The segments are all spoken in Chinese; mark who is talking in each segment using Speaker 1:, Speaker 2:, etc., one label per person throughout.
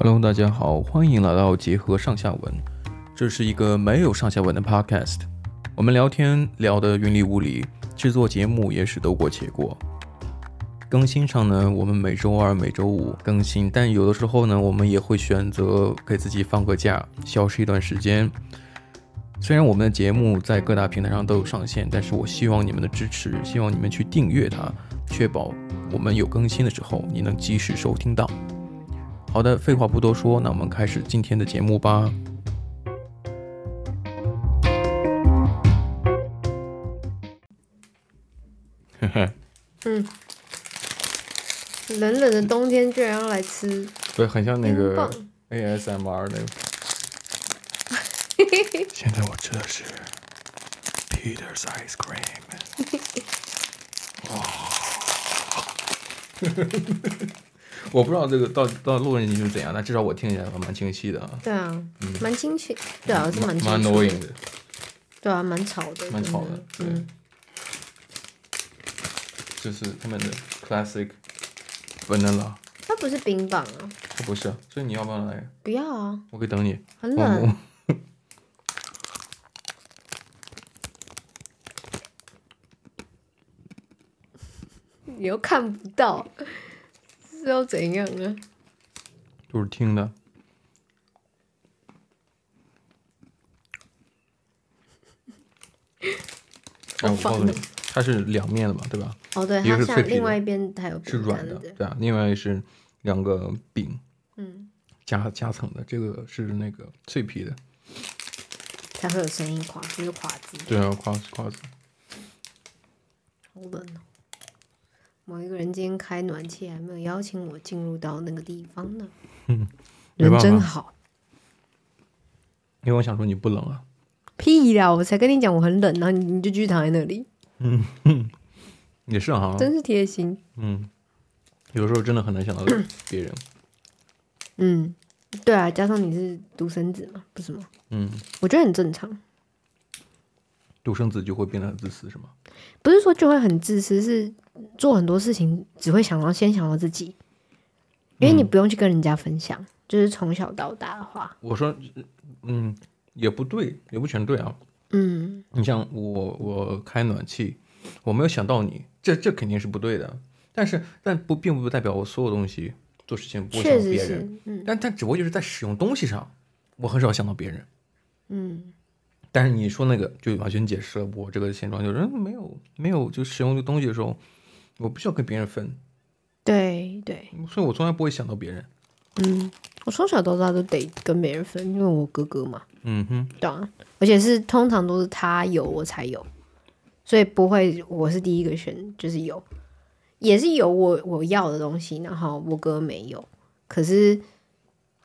Speaker 1: Hello，大家好，欢迎来到结合上下文。这是一个没有上下文的 Podcast。我们聊天聊得云里雾里，制作节目也是得过且过。更新上呢，我们每周二、每周五更新，但有的时候呢，我们也会选择给自己放个假，消失一段时间。虽然我们的节目在各大平台上都有上线，但是我希望你们的支持，希望你们去订阅它，确保我们有更新的时候，你能及时收听到。好的，废话不多说，那我们开始今天的节目吧。呵呵，
Speaker 2: 嗯，冷冷的冬天居然要来吃，
Speaker 1: 对，很像那个 ASMR 那个。现在我吃的是 Peter's Ice Cream。哇。我不知道这个到到录音是怎样，但至少我听起来还蛮清晰的啊。
Speaker 2: 对啊，嗯、蛮清晰，对啊，是蛮清晰的。
Speaker 1: 蛮 annoying 的。
Speaker 2: 对啊，蛮吵的。
Speaker 1: 蛮吵的，嗯。这是他们的 classic vanilla。
Speaker 2: 它不是冰棒啊。
Speaker 1: 它不是，所以你要不要来？
Speaker 2: 不要啊。
Speaker 1: 我可以等你。
Speaker 2: 很冷。你又看不到。是要怎样啊？
Speaker 1: 就是听的。我告诉你，它是两面的嘛，对吧？
Speaker 2: 哦，对，它像另外一边它有
Speaker 1: 是软的，对啊，另外是两个饼，嗯，夹夹层的，这个是那个脆皮的，
Speaker 2: 才会有声音，垮就是垮字，
Speaker 1: 对啊，垮垮字，
Speaker 2: 好冷哦。某一个人今天开暖气，还没有邀请我进入到那个地方呢。
Speaker 1: 嗯，
Speaker 2: 人真好。
Speaker 1: 因为我想说你不冷啊。
Speaker 2: 屁啦！我才跟你讲我很冷，然后你你就继续躺在那里。
Speaker 1: 嗯哼，也是哈。
Speaker 2: 真是贴心。
Speaker 1: 嗯，有时候真的很难想到别人。
Speaker 2: 嗯，对啊，加上你是独生子嘛，不是吗？
Speaker 1: 嗯，
Speaker 2: 我觉得很正常。
Speaker 1: 独生子就会变得很自私，是吗？
Speaker 2: 不是说就会很自私，是做很多事情只会想到先想到自己，因为你不用去跟人家分享。嗯、就是从小到大的话，
Speaker 1: 我说，嗯，也不对，也不全对啊。
Speaker 2: 嗯，
Speaker 1: 你像我，我开暖气，我没有想到你，这这肯定是不对的。但是，但不并不代表我所有东西做事情不会想到别人。嗯，但但只不过就是在使用东西上，我很少想到别人。
Speaker 2: 嗯。
Speaker 1: 但是你说那个就完全解释了我这个现状，就是没有没有就使用这东西的时候，我不需要跟别人分。
Speaker 2: 对对，
Speaker 1: 所以我从来不会想到别人。
Speaker 2: 嗯，我从小到大都得跟别人分，因为我哥哥嘛。
Speaker 1: 嗯哼，
Speaker 2: 对啊，而且是通常都是他有我才有，所以不会我是第一个选，就是有，也是有我我要的东西，然后我哥没有。可是，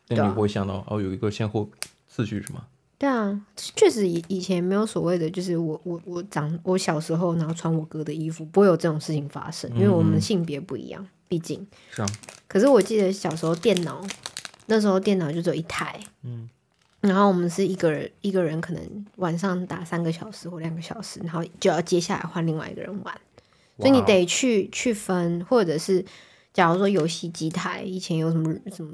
Speaker 1: 那你会想到哦，有一个先后次序是吗？
Speaker 2: 对啊，确实以以前没有所谓的，就是我我我长我小时候然后穿我哥的衣服，不会有这种事情发生，因为我们性别不一样，毕竟
Speaker 1: 是啊。
Speaker 2: 可是我记得小时候电脑那时候电脑就只有一台，
Speaker 1: 嗯，
Speaker 2: 然后我们是一个人一个人可能晚上打三个小时或两个小时，然后就要接下来换另外一个人玩，所以你得去去分，或者是假如说游戏机台以前有什么什么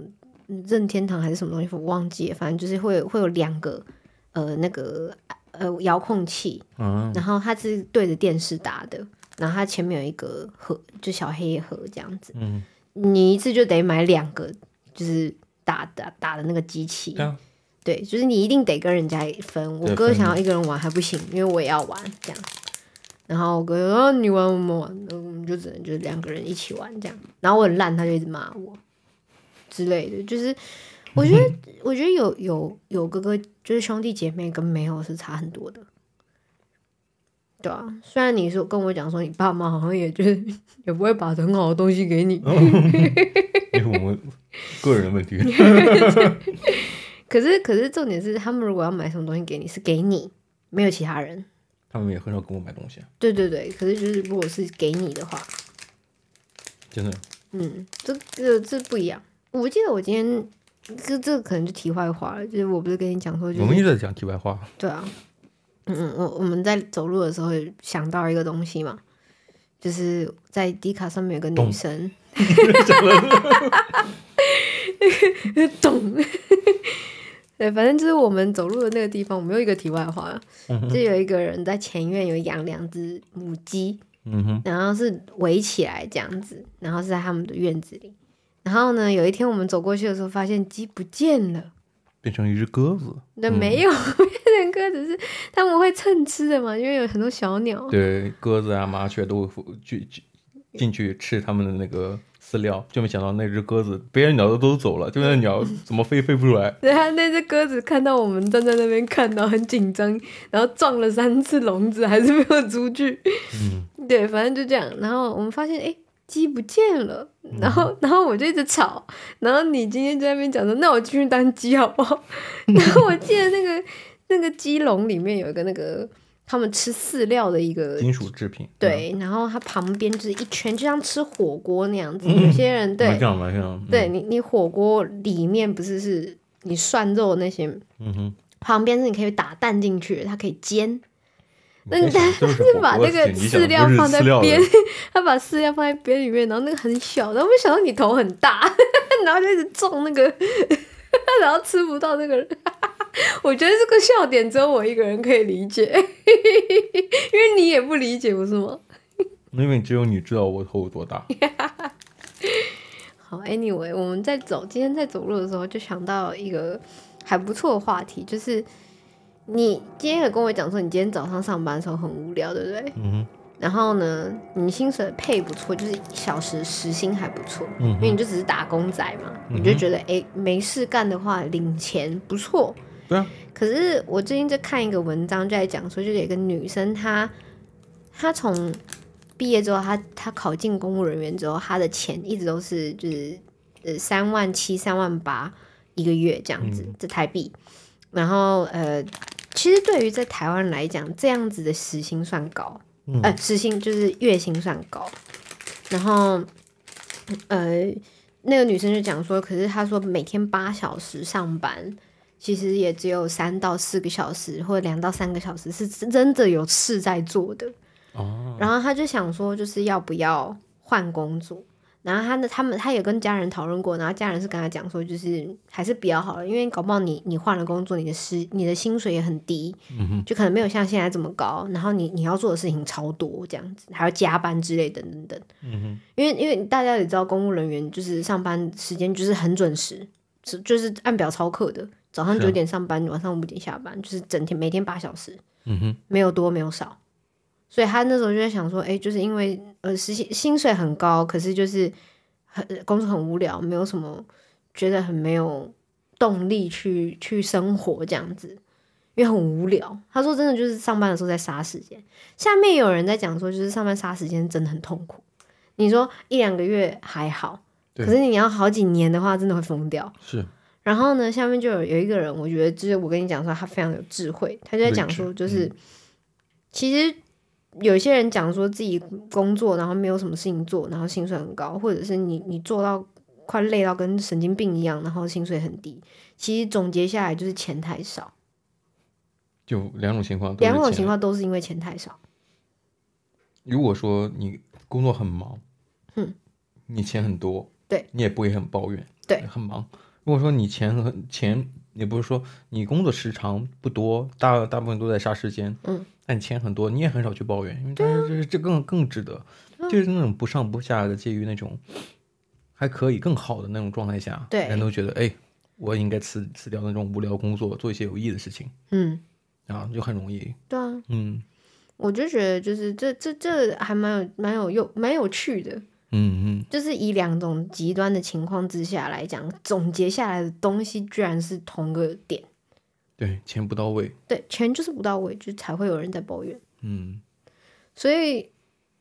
Speaker 2: 任天堂还是什么东西我忘记了，反正就是会会有两个。呃，那个呃遥控器，
Speaker 1: 嗯，
Speaker 2: 然后它是对着电视打的，然后它前面有一个盒，就小黑盒这样子，
Speaker 1: 嗯，
Speaker 2: 你一次就得买两个，就是打打打的那个机器，
Speaker 1: 嗯，
Speaker 2: 对，就是你一定得跟人家分。我哥想要一个人玩还不行，因为我也要玩这样。然后我哥说：“哦，你玩我们玩，我们就只能就是两个人一起玩这样。”然后我很烂，他就一直骂我之类的，就是。我觉得，我觉得有有有哥哥，就是兄弟姐妹跟没有是差很多的，对啊。虽然你说跟我讲说，你爸妈好像也就是 也不会把很好的东西给你，因
Speaker 1: 为我们个人的问题。
Speaker 2: 可是可是重点是，他们如果要买什么东西给你，是给你，没有其他人。
Speaker 1: 他们也很少跟我买东西啊。
Speaker 2: 对对对，可是就是如果是给你的话，
Speaker 1: 真的，
Speaker 2: 嗯，这这这不一样。我记得我今天。这这可能就题外话了，就是我不是跟你讲说，就是，
Speaker 1: 我们一直在讲题外话。
Speaker 2: 对啊，嗯嗯，我我们在走路的时候想到一个东西嘛，就是在迪卡上面有个女生，懂。对，反正就是我们走路的那个地方，我们有一个题外话，就有一个人在前院有养两只母鸡，嗯、哼然后是围起来这样子，然后是在他们的院子里。然后呢，有一天我们走过去的时候，发现鸡不见了，
Speaker 1: 变成一只鸽子。
Speaker 2: 那没有、嗯、变成鸽子，是他们会蹭吃的嘛？因为有很多小鸟。
Speaker 1: 对，鸽子啊、麻雀都会去进去吃他们的那个。饲料，就没想到那只鸽子，别的鸟都都走了，就那鸟怎么飞飞不出来？
Speaker 2: 对啊，那只鸽子看到我们站在那边看到很紧张，然后撞了三次笼子，还是没有出去。嗯，对，反正就这样。然后我们发现，哎，鸡不见了。然后，然后我就一直吵。然后你今天在那边讲说，那我进去当鸡好不好？然后我记得那个那个鸡笼里面有一个那个。他们吃饲料的一个
Speaker 1: 金属制品，
Speaker 2: 对，然后它旁边就是一圈，就像吃火锅那样子。有些人对，对你你火锅里面不是是你涮肉那些，嗯哼，旁边是你可以打蛋进去，它可以煎。那你他是把那个饲料放在边，他把饲料放在边里面，然后那个很小，然后没想到你头很大，然后就一直撞那个，然后吃不到那个人。我觉得这个笑点只有我一个人可以理解，因为你也不理解，不是吗？
Speaker 1: 因为只有你知道我头有多大。
Speaker 2: 好，Anyway，我们在走，今天在走路的时候就想到一个还不错的话题，就是你今天有跟我讲说，你今天早上上班的时候很无聊，对不对？嗯。然后呢，你薪水配不错，就是小时时薪还不错，嗯。因为你就只是打工仔嘛，嗯。你就觉得哎，没事干的话，领钱不错。对啊，可是我最近在看一个文章，就在讲说，就有一个女生，她她从毕业之后，她她考进公务人员之后，她的钱一直都是就是呃三万七、三万八一个月这样子，这台币。然后呃，其实对于在台湾来讲，这样子的时薪算高，呃，时薪就是月薪算高。然后呃，那个女生就讲说，可是她说每天八小时上班。其实也只有三到四个小时，或者两到三个小时是真的有事在做的。哦。然后她就想说，就是要不要换工作？然后他的他们他也跟家人讨论过，然后家人是跟他讲说，就是还是比较好了，因为搞不好你你换了工作，你的薪你的薪水也很低，嗯哼，就可能没有像现在这么高。然后你你要做的事情超多，这样子还要加班之类等等等。嗯哼。因为因为大家也知道，公务人员就是上班时间就是很准时，是就是按表操课的。早上九点上班，啊、晚上五点下班，就是整天每天八小时，嗯哼，没有多没有少，所以他那时候就在想说，哎、欸，就是因为呃，实习薪水很高，可是就是很工作很无聊，没有什么觉得很没有动力去去生活这样子，因为很无聊。他说真的就是上班的时候在杀时间。下面有人在讲说，就是上班杀时间真的很痛苦。你说一两个月还好，可是你要好几年的话，真的会疯掉。是。然后呢，下面就有有一个人，我觉得就是我跟你讲说，他非常有智慧，他就在讲说，就是、嗯、其实有些人讲说自己工作，然后没有什么事情做，然后薪水很高，或者是你你做到快累到跟神经病一样，然后薪水很低，其实总结下来就是钱太少。
Speaker 1: 就两种情况，
Speaker 2: 两种情况都是因为钱太少。
Speaker 1: 如果说你工作很忙，嗯，你钱很多，对，你也不会很抱怨，对，很忙。如果说你钱很钱，也不是说你工作时长不多，大大部分都在杀时间，嗯，但你钱很多，你也很少去抱怨，因为这这这更更值得，嗯、就是那种不上不下的，介于那种还可以更好的那种状态下，对，人都觉得哎，我应该辞辞掉那种无聊工作，做一些有意义的事情，嗯，啊，就很容易，
Speaker 2: 对啊，嗯，我就觉得就是这这这还蛮有蛮有用蛮有趣的。嗯嗯，就是以两种极端的情况之下来讲，总结下来的东西居然是同个点。
Speaker 1: 对，钱不到位。
Speaker 2: 对，钱就是不到位，就才会有人在抱怨。嗯，所以，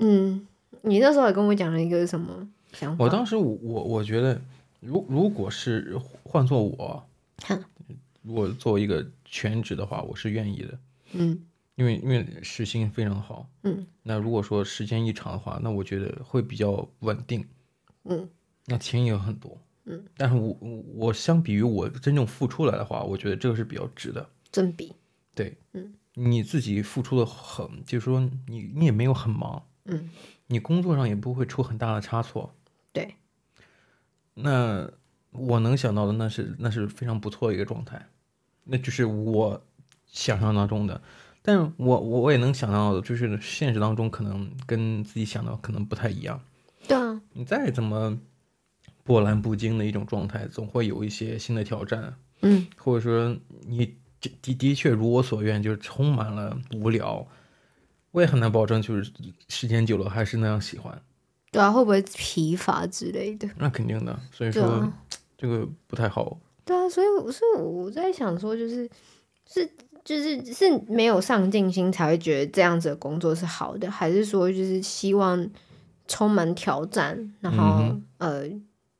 Speaker 2: 嗯，你那时候也跟我讲了一个什么想法？
Speaker 1: 我当时我我我觉得，如如果是换做我，哈如果作为一个全职的话，我是愿意的。嗯。因为因为时薪非常好，嗯，那如果说时间一长的话，那我觉得会比较稳定，嗯，那钱也有很多，嗯，但是我我相比于我真正付出来的话，我觉得这个是比较值的，
Speaker 2: 真比，
Speaker 1: 对，嗯，你自己付出的很，就是说你你也没有很忙，嗯，你工作上也不会出很大的差错。
Speaker 2: 对。
Speaker 1: 那我能想到的，那是那是非常不错的一个状态，那就是我想象当中的。但是我我我也能想到的，就是现实当中可能跟自己想的可能不太一样。
Speaker 2: 对啊。
Speaker 1: 你再怎么波澜不惊的一种状态，总会有一些新的挑战。
Speaker 2: 嗯。
Speaker 1: 或者说你的的的确如我所愿，就是充满了无聊。我也很难保证，就是时间久了还是那样喜欢。
Speaker 2: 对啊，会不会疲乏之类的？
Speaker 1: 那肯定的，所以说、啊、这个不太好。
Speaker 2: 对啊，所以所以我在想说，就是是就是是没有上进心才会觉得这样子的工作是好的，还是说就是希望充满挑战，然后、嗯、呃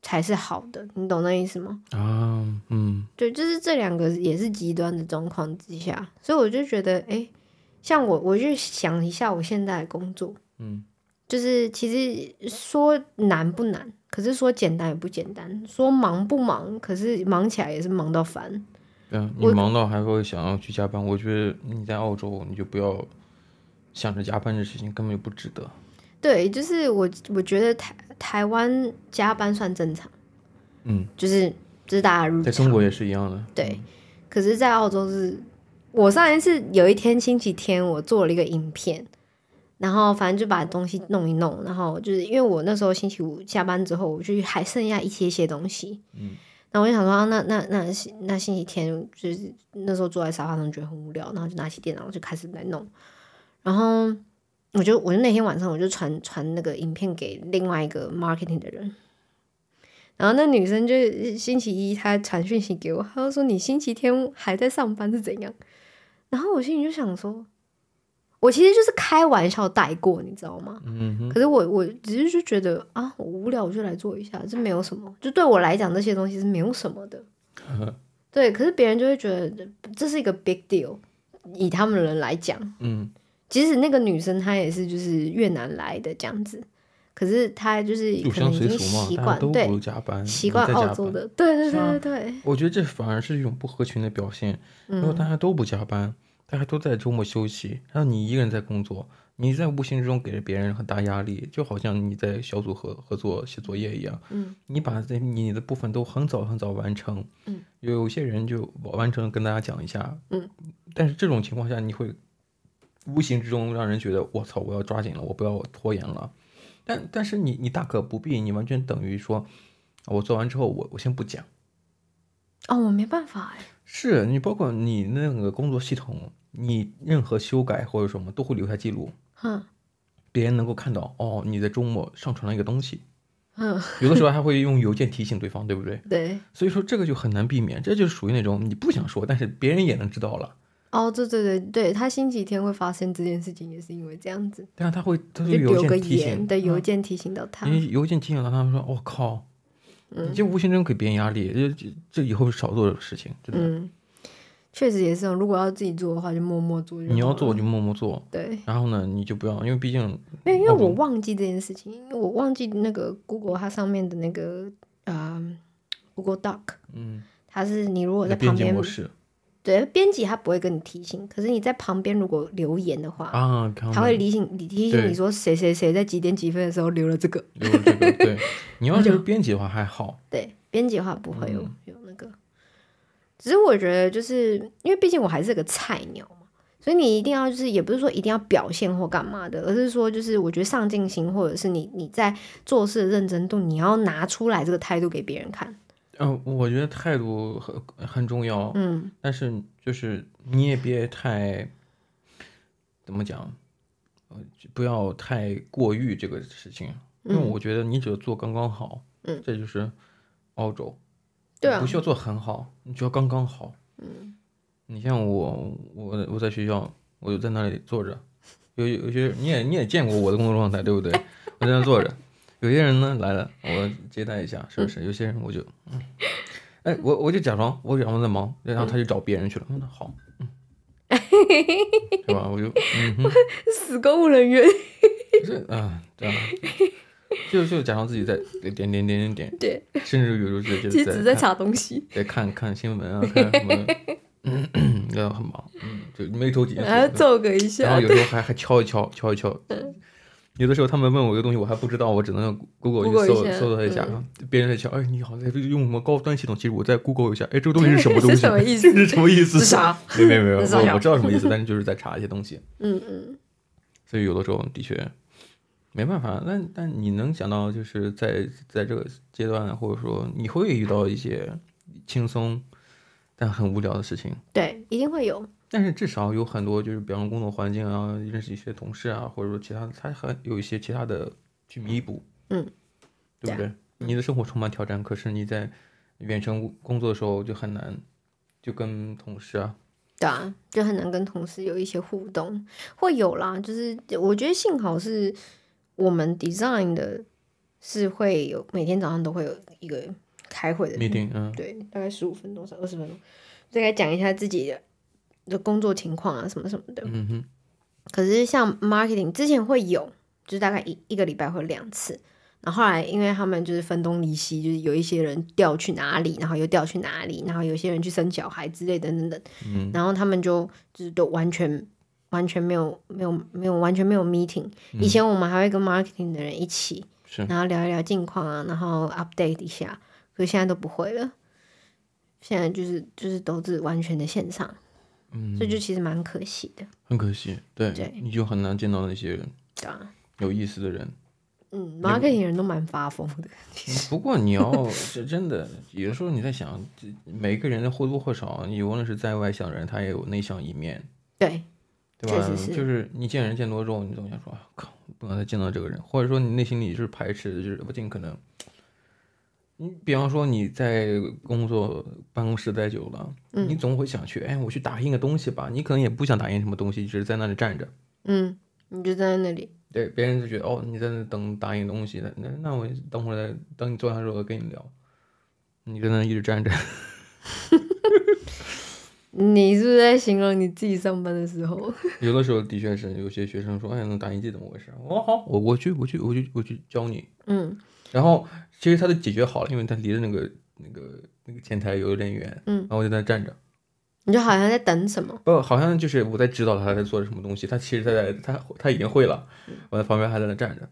Speaker 2: 才是好的？你懂那意思吗？
Speaker 1: 啊，嗯，
Speaker 2: 对，就是这两个也是极端的状况之下，所以我就觉得，哎，像我我就想一下我现在的工作，
Speaker 1: 嗯。
Speaker 2: 就是其实说难不难，可是说简单也不简单；说忙不忙，可是忙起来也是忙到烦。
Speaker 1: 对啊，你忙到还会想要去加班。我，我觉得你在澳洲，你就不要想着加班的事情，根本就不值得。
Speaker 2: 对，就是我我觉得台台湾加班算正常，
Speaker 1: 嗯，
Speaker 2: 就是就是大家
Speaker 1: 在中国也是一样的。
Speaker 2: 对，嗯、可是，在澳洲是，我上一次有一天星期天，我做了一个影片。然后反正就把东西弄一弄，然后就是因为我那时候星期五下班之后，我就还剩下一些些东西，
Speaker 1: 嗯，
Speaker 2: 然后我就想说，啊、那那那那星期天就是那时候坐在沙发上觉得很无聊，然后就拿起电脑就开始来弄，然后我就我就那天晚上我就传传那个影片给另外一个 marketing 的人，然后那女生就星期一她传讯息给我，她就说你星期天还在上班是怎样？然后我心里就想说。我其实就是开玩笑带过，你知道吗？
Speaker 1: 嗯。
Speaker 2: 可是我我只是就觉得啊，我无聊我就来做一下，这没有什么。就对我来讲，这些东西是没有什么的。对，可是别人就会觉得这是一个 big deal，以他们的人来讲。
Speaker 1: 嗯。
Speaker 2: 即使那个女生她也是就是越南来的这样子，可是她就是可能已经习惯对习惯澳洲的，对对对对对。
Speaker 1: 我觉得这反而是一种不合群的表现。如果大家都不加班。大家都在周末休息，然后你一个人在工作，你在无形之中给了别人很大压力，就好像你在小组合合作写作业一样。
Speaker 2: 嗯，
Speaker 1: 你把这你的部分都很早很早完成。
Speaker 2: 嗯，
Speaker 1: 有些人就完成跟大家讲一下。
Speaker 2: 嗯，
Speaker 1: 但是这种情况下，你会无形之中让人觉得我操，我要抓紧了，我不要拖延了。但但是你你大可不必，你完全等于说，我做完之后我我先不讲。
Speaker 2: 哦，我没办法哎。
Speaker 1: 是你包括你那个工作系统。你任何修改或者什么都会留下记录，
Speaker 2: 嗯，
Speaker 1: 别人能够看到哦，你在周末上传了一个东西，
Speaker 2: 嗯，
Speaker 1: 有的时候还会用邮件提醒对方，对不对？
Speaker 2: 对，所
Speaker 1: 以说这个就很难避免，这就是属于那种你不想说，但是别人也能知道了。
Speaker 2: 哦，对对对对，他星期天会发生这件事情，也是因为这样子。
Speaker 1: 对啊，他会他会邮件提醒，
Speaker 2: 对，邮件提醒到他，
Speaker 1: 因为邮件提醒到他们说，我、哦、靠，你就无形中给别人压力，这这这以后少做的事情，真的。
Speaker 2: 嗯确实也是，如果要自己做的话，就默默做。
Speaker 1: 你要做就默默做。
Speaker 2: 对。
Speaker 1: 然后呢，你就不要，因为毕竟。
Speaker 2: 没有因为我忘记这件事情，因为我忘记那个 Google 它上面的那个啊、呃、Google Doc，
Speaker 1: 嗯，
Speaker 2: 它是你如果在旁边，对，编辑它不会跟你提醒，可是你在旁边如果留言的话
Speaker 1: 啊，
Speaker 2: 它会提醒你提醒你说谁谁谁在几点几分的时候留了这个。
Speaker 1: 留了这个，对。你要是编辑的话还好。
Speaker 2: 对，编辑的话不会有、嗯、有那个。只是我觉得，就是因为毕竟我还是个菜鸟嘛，所以你一定要就是，也不是说一定要表现或干嘛的，而是说就是，我觉得上进心或者是你你在做事的认真度，你要拿出来这个态度给别人看。
Speaker 1: 嗯、呃，我觉得态度很很重要。
Speaker 2: 嗯，
Speaker 1: 但是就是你也别太怎么讲，呃，不要太过于这个事情，因为我觉得你只要做刚刚好。
Speaker 2: 嗯，
Speaker 1: 这就是澳洲。
Speaker 2: 对啊，
Speaker 1: 不需要做很好，你只要刚刚好。
Speaker 2: 嗯，
Speaker 1: 你像我，我我在学校，我就在那里坐着，有有些你也你也见过我的工作状态，对不对？我在那坐着，有些人呢来了，我接待一下，是不是？有些人我就，嗯，哎，我我就假装我假装在忙，然后他就找别人去了。嗯，好，嗯，是吧？我就，嗯哼，
Speaker 2: 死公务人员。
Speaker 1: 这啊，这样。就就假装自己在点点点点点
Speaker 2: 点，
Speaker 1: 甚至有时候就就
Speaker 2: 其实只在查东西，
Speaker 1: 在看看新闻啊，看什么，嗯，要很忙，嗯，就眉头紧锁，
Speaker 2: 然后皱个一下，
Speaker 1: 然后有时候还还敲一敲，敲一敲，有的时候他们问我一个东西，我还不知道，我只能用 Google 去搜搜索一下。别人在敲，哎，你好，在用什么高端系统？其实我在 Google 一下，哎，这个东西是什么东西？
Speaker 2: 什么意思？
Speaker 1: 这是什么意思？
Speaker 2: 是啥？
Speaker 1: 没没没有，我我知道什么意思，但是就是在查一些东西。
Speaker 2: 嗯嗯。
Speaker 1: 所以有的时候的确没办法。那但你能想到，就是在在这个阶段，或者说你会遇到一些轻松但很无聊的事情。
Speaker 2: 对，一定会有。
Speaker 1: 但是至少有很多，就是比方说工作环境啊，认识一些同事啊，或者说其他的，他还有一些其他的去弥补，
Speaker 2: 嗯，
Speaker 1: 对不对？你的生活充满挑战，可是你在远程工作的时候就很难，就跟同事啊，
Speaker 2: 对啊，就很难跟同事有一些互动，会有啦。就是我觉得幸好是我们 design 的，是会有每天早上都会有一个开会的
Speaker 1: meeting，嗯，
Speaker 2: 对，大概十五分钟到二十分钟，再来讲一下自己的。的工作情况啊，什么什么的。
Speaker 1: 嗯哼。
Speaker 2: 可是像 marketing 之前会有，就是大概一一个礼拜会两次。然后后来因为他们就是分东离西，就是有一些人调去哪里，然后又调去哪里，然后有些人去生小孩之类等等等。
Speaker 1: 嗯。
Speaker 2: 然后他们就就是都完全完全没有没有没有完全没有 meeting。以前我们还会跟 marketing 的人一起，
Speaker 1: 是。
Speaker 2: 然后聊一聊近况啊，然后 update 一下。可是现在都不会了，现在就是就是都是完全的线上。
Speaker 1: 嗯，
Speaker 2: 这就其实蛮可惜的，
Speaker 1: 很可惜，对，
Speaker 2: 对
Speaker 1: 你就很难见到那些人，
Speaker 2: 对啊，
Speaker 1: 有意思的人，
Speaker 2: 嗯，marketing 人都蛮发疯的。
Speaker 1: 不过你要 是真的，有的时候你在想，每个人或多或少，你无论是在外向的人，他也有内向一面，
Speaker 2: 对，
Speaker 1: 对吧？就是你见人见多之后，你总想说，靠，不能再见到这个人，或者说你内心里是排斥的，就是我尽可能。你比方说你在工作办公室待久了，嗯，你总会想去，哎，我去打印个东西吧。你可能也不想打印什么东西，只是在那里站着。
Speaker 2: 嗯，你就站在那里。
Speaker 1: 对，别人就觉得哦，你在那等打印东西的，那那我等会儿再等你坐下之后我跟你聊。你在那一直站着。
Speaker 2: 你是不是在形容你自己上班的时候？
Speaker 1: 有的时候的确是，有些学生说，哎，那打印机怎么回事？我好，我我去，我去，我去，我去教你。
Speaker 2: 嗯。
Speaker 1: 然后其实他都解决好了，因为他离着那个那个那个前台有点远，
Speaker 2: 嗯，
Speaker 1: 然后我就在那站着，
Speaker 2: 你就好像在等什么？
Speaker 1: 不，好像就是我在指导他在做什么东西，他其实他在他他已经会了，我在旁边还在那站着。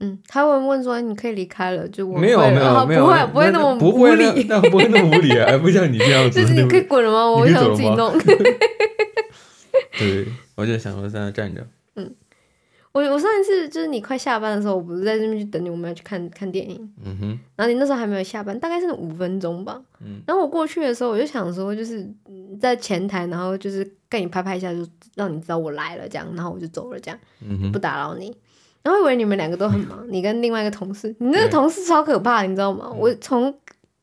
Speaker 2: 嗯，他会问说你可以离开了，就我
Speaker 1: 没有没有没有，
Speaker 2: 不会不会那么
Speaker 1: 不会那那不会那么无理，啊不像你这样子。
Speaker 2: 就是你可以滚了吗？我想自己弄。
Speaker 1: 对，我就想说在那站着。
Speaker 2: 嗯。我我上一次就是你快下班的时候，我不是在这边去等你，我们要去看看电影。
Speaker 1: 嗯哼。
Speaker 2: 然后你那时候还没有下班，大概是五分钟吧。
Speaker 1: 嗯。
Speaker 2: 然后我过去的时候，我就想说，就是在前台，然后就是跟你拍拍一下，就让你知道我来了这样，然后我就走了这样，
Speaker 1: 嗯哼。
Speaker 2: 不打扰你。然后以为你们两个都很忙，你跟另外一个同事，你那个同事超可怕，你知道吗？嗯。我从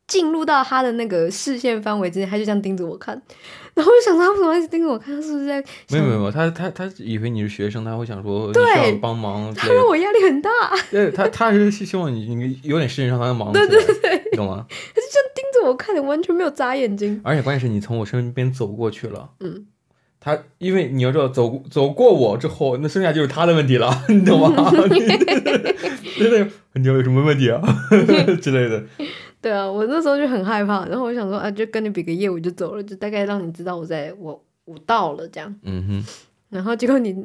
Speaker 2: 进入到他的那个视线范围之内，他就这样盯着我看。然后我就想说，他为什么一直盯着我看？他是不是在？
Speaker 1: 没有没有，他他他以为你是学生，他会想说对需要帮忙。
Speaker 2: 他让我压力很大。
Speaker 1: 对，他他是希望你你有点事情让他忙。
Speaker 2: 对对对，
Speaker 1: 你懂吗？
Speaker 2: 他就这样盯着我看，你完全没有眨眼睛。
Speaker 1: 而且关键是你从我身边走过去了。
Speaker 2: 嗯。
Speaker 1: 他因为你要知道，走走过我之后，那剩下就是他的问题了，你懂吗？真的，你有什么问题啊之类的。
Speaker 2: 对啊，我那时候就很害怕，然后我想说啊，就跟你比个业我就走了，就大概让你知道我在我我到了这样。
Speaker 1: 嗯哼。
Speaker 2: 然后结果你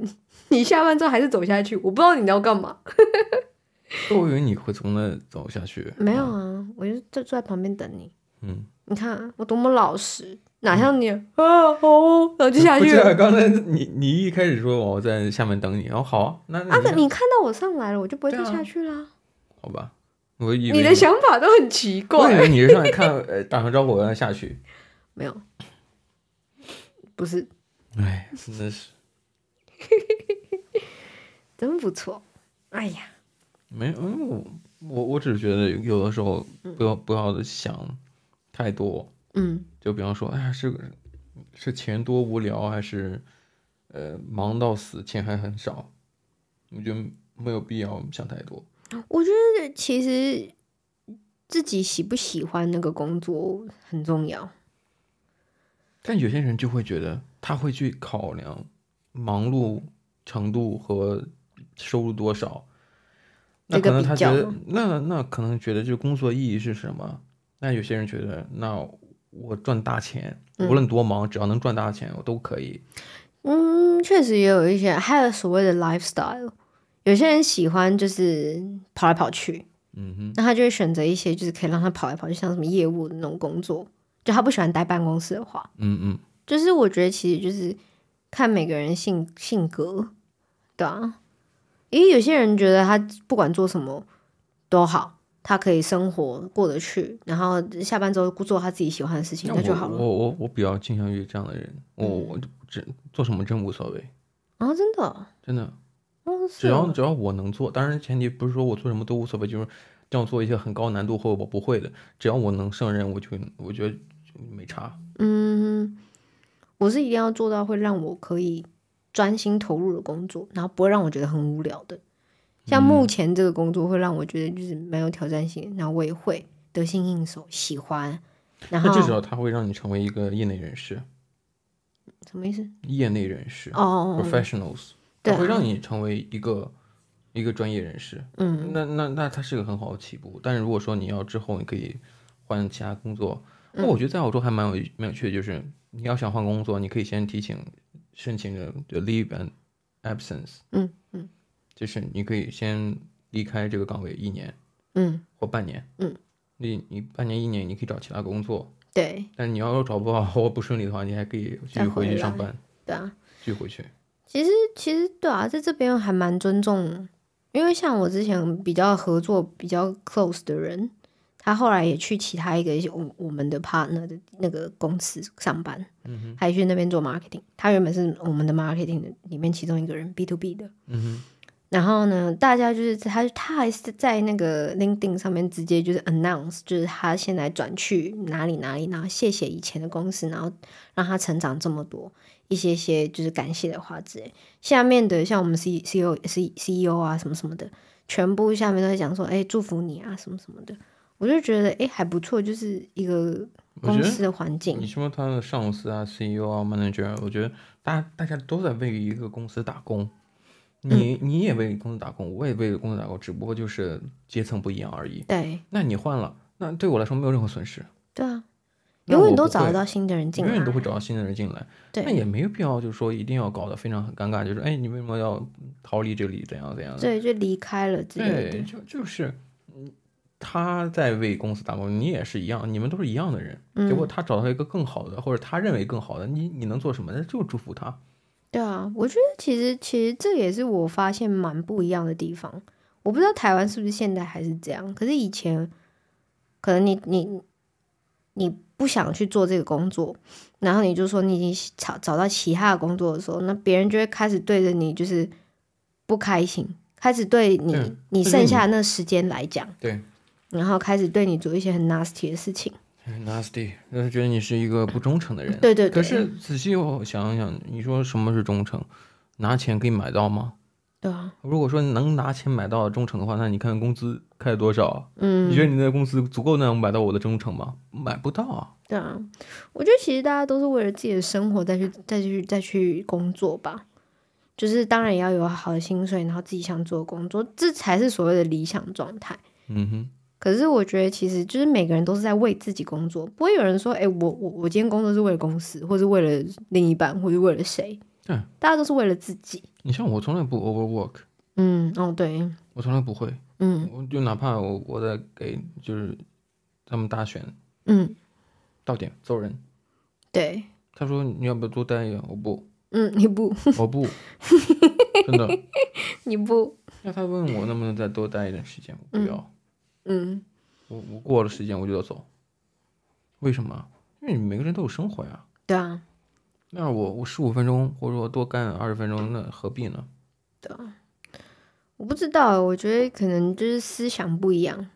Speaker 2: 你下班之后还是走下去，我不知道你要干嘛。
Speaker 1: 我以为你会从那走下去。
Speaker 2: 没有啊，我就坐坐在旁边等你。
Speaker 1: 嗯。
Speaker 2: 你看啊，我多么老实，哪像你、嗯、啊？好、哦，然后就下去了。
Speaker 1: 刚才你你一开始说我在下面等你，然后好啊，那
Speaker 2: 啊，你看到我上来了，我就不会再下去啦。
Speaker 1: 好吧。我以为
Speaker 2: 你的想法都很奇怪。
Speaker 1: 我以为你是上来看，呃，打声招呼，然后下去。
Speaker 2: 没有，不是。
Speaker 1: 哎，真的是。
Speaker 2: 真不错。哎呀。
Speaker 1: 没有，我我我只是觉得有的时候不要、嗯、不要想太多。
Speaker 2: 嗯。
Speaker 1: 就比方说，哎呀，是是钱多无聊，还是呃忙到死，钱还很少？我觉得没有必要想太多。
Speaker 2: 我觉得其实自己喜不喜欢那个工作很重要，
Speaker 1: 但有些人就会觉得他会去考量忙碌程度和收入多少，那可能他觉得那那可能觉得这工作意义是什么？那有些人觉得那我赚大钱，无论多忙，只要能赚大钱，我都可以。
Speaker 2: 嗯，确实也有一些，还有所谓的 lifestyle。有些人喜欢就是跑来跑去，
Speaker 1: 嗯哼，
Speaker 2: 那他就会选择一些就是可以让他跑来跑去，像什么业务的那种工作。就他不喜欢待办公室的话，
Speaker 1: 嗯嗯，
Speaker 2: 就是我觉得其实就是看每个人性性格，对啊，因为有些人觉得他不管做什么都好，他可以生活过得去，然后下班之后做他自己喜欢的事情，那就好了。
Speaker 1: 我我我比较倾向于这样的人，我我这做什么真无所谓
Speaker 2: 啊，真的
Speaker 1: 真的，
Speaker 2: 哦，
Speaker 1: 只要只要我能做，当然前提不是说我做什么都无所谓，就是这样做一些很高难度或者我不会的，只要我能胜任，我就我觉得。没差。
Speaker 2: 嗯，我是一定要做到会让我可以专心投入的工作，然后不会让我觉得很无聊的。像目前这个工作会让我觉得就是蛮有挑战性，然后我也会得心应手，喜欢。然后
Speaker 1: 至少它会让你成为一个业内人士。
Speaker 2: 什么意思？
Speaker 1: 业内人士
Speaker 2: 哦
Speaker 1: ，professionals，它会让你成为一个一个专业人士。
Speaker 2: 嗯，
Speaker 1: 那那那它是个很好的起步。但是如果说你要之后你可以换其他工作。那我觉得在澳洲还蛮有蛮有趣的，就是你要想换工作，你可以先提请申请的 leave and absence，
Speaker 2: 嗯嗯，
Speaker 1: 就是你可以先离开这个岗位一年，
Speaker 2: 嗯，
Speaker 1: 或半年，
Speaker 2: 嗯，
Speaker 1: 你你半年一年你可以找其他工作，
Speaker 2: 对，
Speaker 1: 但是你要找不到 或不顺利的话，你还可以继续回去上班，
Speaker 2: 对啊，
Speaker 1: 继续回去。
Speaker 2: 其实其实对啊，在这边还蛮尊重，因为像我之前比较合作比较 close 的人。他后来也去其他一个我我们的 partner 的那个公司上班，
Speaker 1: 嗯哼，
Speaker 2: 还去那边做 marketing。他原本是我们的 marketing 的里面其中一个人，B to B 的。
Speaker 1: 嗯哼，
Speaker 2: 然后呢，大家就是他他还是在那个 LinkedIn 上面直接就是 announce，就是他现在转去哪里哪里，然后谢谢以前的公司，然后让他成长这么多，一些些就是感谢的话之类。下面的像我们 C C O C C E O 啊什么什么的，全部下面都在讲说，哎，祝福你啊什么什么的。我就觉得哎还不错，就是一个公司的环境。
Speaker 1: 你说他的上司啊、CEO 啊、manager，我觉得大家大家都在为一个公司打工。你、嗯、你也为公司打工，我也为公司打工，只不过就是阶层不一样而已。
Speaker 2: 对。
Speaker 1: 那你换了，那对我来说没有任何损失。
Speaker 2: 对啊。永远都找得到新的人进来。
Speaker 1: 永远都会找到新的人进来。
Speaker 2: 对。
Speaker 1: 那也没有必要，就是说一定要搞得非常很尴尬，就是哎，你为什么要逃离这里？怎样怎样？
Speaker 2: 对，就离开了之类的。
Speaker 1: 对，就就是嗯。他在为公司打工，你也是一样，你们都是一样的人。
Speaker 2: 嗯、
Speaker 1: 结果他找到一个更好的，或者他认为更好的，你你能做什么？那就祝福他。
Speaker 2: 对啊，我觉得其实其实这也是我发现蛮不一样的地方。我不知道台湾是不是现在还是这样，可是以前可能你你你不想去做这个工作，然后你就说你已经找找到其他的工作的时候，那别人就会开始对着你就是不开心，开始对你、嗯、你剩下的那时间来讲，
Speaker 1: 对。
Speaker 2: 然后开始对你做一些很 nasty 的事情
Speaker 1: ，nasty，就是觉得你是一个不忠诚的人。
Speaker 2: 对对对。
Speaker 1: 可是仔细我想想，你说什么是忠诚？拿钱可以买到吗？
Speaker 2: 对啊。
Speaker 1: 如果说能拿钱买到忠诚的话，那你看工资开多少？
Speaker 2: 嗯。
Speaker 1: 你觉得你的公司足够能买到我的忠诚吗？买不到啊。
Speaker 2: 对啊。我觉得其实大家都是为了自己的生活再去再去再去工作吧。就是当然也要有好的薪水，然后自己想做的工作，这才是所谓的理想状态。
Speaker 1: 嗯哼。
Speaker 2: 可是我觉得，其实就是每个人都是在为自己工作，不会有人说：“哎、欸，我我我今天工作是为了公司，或是为了另一半，或是为了谁？”
Speaker 1: 对，
Speaker 2: 大家都是为了自己。
Speaker 1: 你像我从来不 overwork。
Speaker 2: 嗯，哦，对，
Speaker 1: 我从来不会。
Speaker 2: 嗯，
Speaker 1: 我就哪怕我我在给就是他们大选，
Speaker 2: 嗯，
Speaker 1: 到点走人。
Speaker 2: 对。
Speaker 1: 他说：“你要不要多待一点？”我不。
Speaker 2: 嗯，你不。
Speaker 1: 我不。真的。
Speaker 2: 你不。
Speaker 1: 那他问我能不能再多待一点时间，我不要。嗯
Speaker 2: 嗯，
Speaker 1: 我我过了时间我就要走，为什么？因为你每个人都有生活呀。
Speaker 2: 对啊。
Speaker 1: 那我我十五分钟，或者说多干二十分钟，那何必呢？
Speaker 2: 对啊。我不知道，我觉得可能就是思想不一样，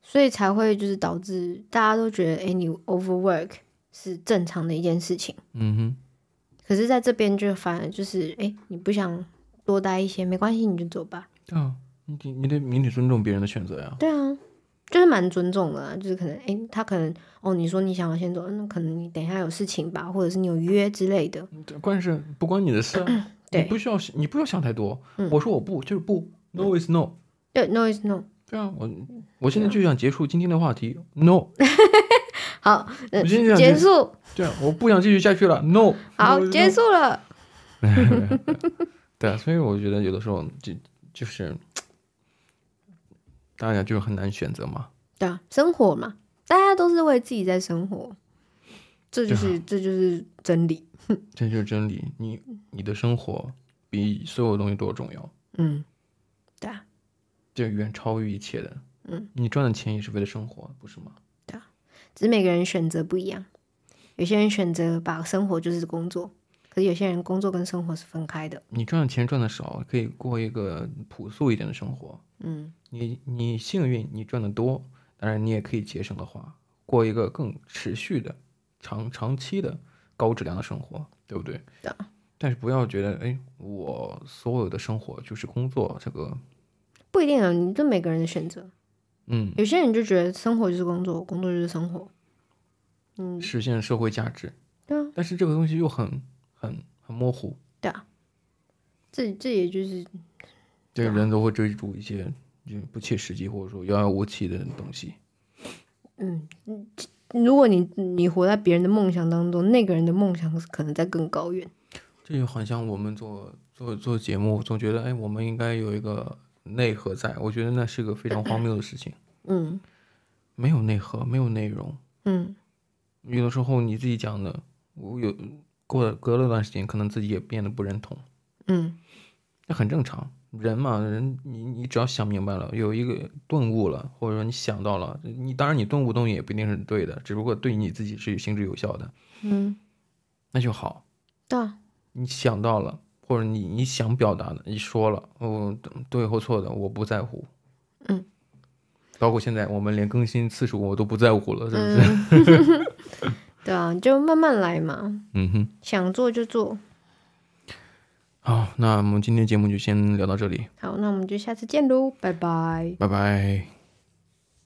Speaker 2: 所以才会就是导致大家都觉得，哎，你 overwork 是正常的一件事情。
Speaker 1: 嗯哼。
Speaker 2: 可是在这边就反而就是，哎，你不想多待一些，没关系，你就走吧。
Speaker 1: 对啊。你得你得明理尊重别人的选择呀。
Speaker 2: 对啊，就是蛮尊重的啊，就是可能哎，他可能哦，你说你想要先走，那可能你等一下有事情吧，或者是你有约之类的。
Speaker 1: 关键是不关你的事啊，
Speaker 2: 对，
Speaker 1: 你不需要你不要想太多。
Speaker 2: 嗯，
Speaker 1: 我说我不就是不，no is no。
Speaker 2: 对，no is no。
Speaker 1: 对啊，我我现在就想结束今天的话题，no。
Speaker 2: 好，结束。
Speaker 1: 对啊，我不想继续下去了，no。
Speaker 2: 好，结束了。
Speaker 1: 对啊，所以我觉得有的时候就。就是大家就很难选择嘛。
Speaker 2: 对啊，生活嘛，大家都是为自己在生活，这就是这就是真理。
Speaker 1: 这就是真理。你你的生活比所有东西都重要。
Speaker 2: 嗯，对啊，
Speaker 1: 这远超于一切的。
Speaker 2: 嗯，
Speaker 1: 你赚的钱也是为了生活，不是吗？
Speaker 2: 对啊，只是每个人选择不一样。有些人选择把生活就是工作，可是有些人工作跟生活是分开的。
Speaker 1: 你赚的钱赚的少，可以过一个朴素一点的生活。
Speaker 2: 嗯，
Speaker 1: 你你幸运，你赚的多，当然你也可以节省的话，过一个更持续的、长长期的高质量的生活，对不对？
Speaker 2: 对啊。
Speaker 1: 但是不要觉得，哎，我所有的生活就是工作，这个
Speaker 2: 不一定啊。你这每个人的选择。
Speaker 1: 嗯，
Speaker 2: 有些人就觉得生活就是工作，工作就是生活。嗯，
Speaker 1: 实现社会价值。
Speaker 2: 对啊。
Speaker 1: 但是这个东西又很很很模糊。
Speaker 2: 对啊。这这也就是，
Speaker 1: 对，人都会追逐一些就不切实际或者说遥遥无期的东西。
Speaker 2: 嗯，如果你你活在别人的梦想当中，那个人的梦想可能在更高远。
Speaker 1: 这就好像我们做做做节目，总觉得哎，我们应该有一个内核在。我觉得那是个非常荒谬的事情。
Speaker 2: 嗯，
Speaker 1: 没有内核，没有内容。
Speaker 2: 嗯，
Speaker 1: 有的时候你自己讲的，我有过了隔了段时间，可能自己也变得不认同。
Speaker 2: 嗯，
Speaker 1: 那很正常。人嘛，人你你只要想明白了，有一个顿悟了，或者说你想到了，你当然你顿悟东西也不一定是对的，只不过对你自己是行之有效的。
Speaker 2: 嗯，
Speaker 1: 那就好。
Speaker 2: 对啊。
Speaker 1: 你想到了，或者你你想表达的，你说了，哦，对或错的，我不在乎。
Speaker 2: 嗯，
Speaker 1: 包括现在我们连更新次数我都不在乎了，是不是？
Speaker 2: 嗯、对啊，就慢慢来嘛。
Speaker 1: 嗯哼，
Speaker 2: 想做就做。
Speaker 1: 好，那我们今天节目就先聊到这里。
Speaker 2: 好，那我们就下次见喽，拜拜。
Speaker 1: 拜拜。